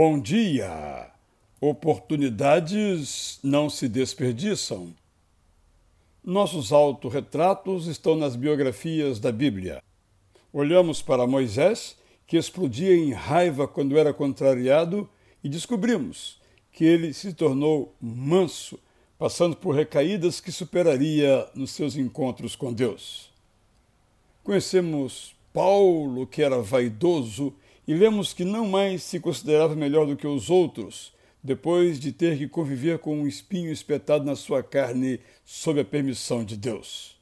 Bom dia! Oportunidades não se desperdiçam. Nossos autorretratos estão nas biografias da Bíblia. Olhamos para Moisés, que explodia em raiva quando era contrariado, e descobrimos que ele se tornou manso, passando por recaídas que superaria nos seus encontros com Deus. Conhecemos Paulo, que era vaidoso e lemos que não mais se considerava melhor do que os outros, depois de ter que conviver com um espinho espetado na sua carne sob a permissão de Deus.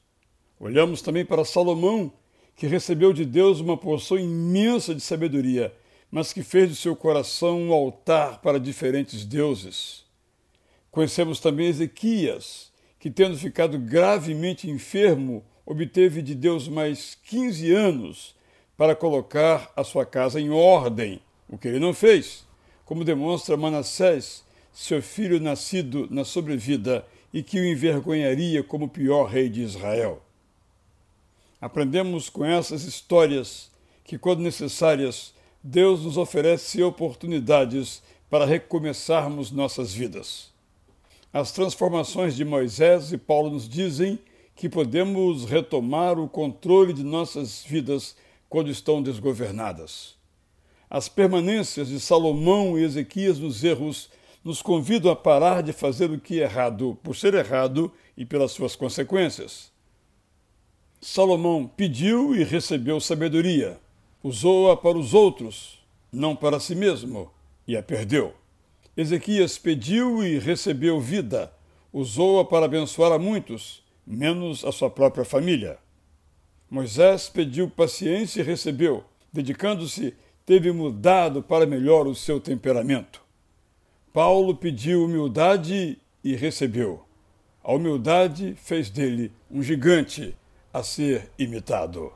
Olhamos também para Salomão, que recebeu de Deus uma porção imensa de sabedoria, mas que fez do seu coração um altar para diferentes deuses. Conhecemos também Ezequias, que, tendo ficado gravemente enfermo, obteve de Deus mais 15 anos para colocar a sua casa em ordem, o que ele não fez, como demonstra Manassés, seu filho nascido na sobrevida e que o envergonharia como o pior rei de Israel. Aprendemos com essas histórias que, quando necessárias, Deus nos oferece oportunidades para recomeçarmos nossas vidas. As transformações de Moisés e Paulo nos dizem que podemos retomar o controle de nossas vidas quando estão desgovernadas. As permanências de Salomão e Ezequias nos erros nos convidam a parar de fazer o que é errado por ser errado e pelas suas consequências. Salomão pediu e recebeu sabedoria, usou-a para os outros, não para si mesmo, e a perdeu. Ezequias pediu e recebeu vida, usou-a para abençoar a muitos, menos a sua própria família. Moisés pediu paciência e recebeu. Dedicando-se, teve mudado para melhor o seu temperamento. Paulo pediu humildade e recebeu. A humildade fez dele um gigante a ser imitado.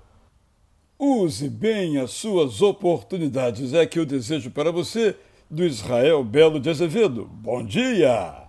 Use bem as suas oportunidades, é que eu desejo para você do Israel Belo de Azevedo. Bom dia!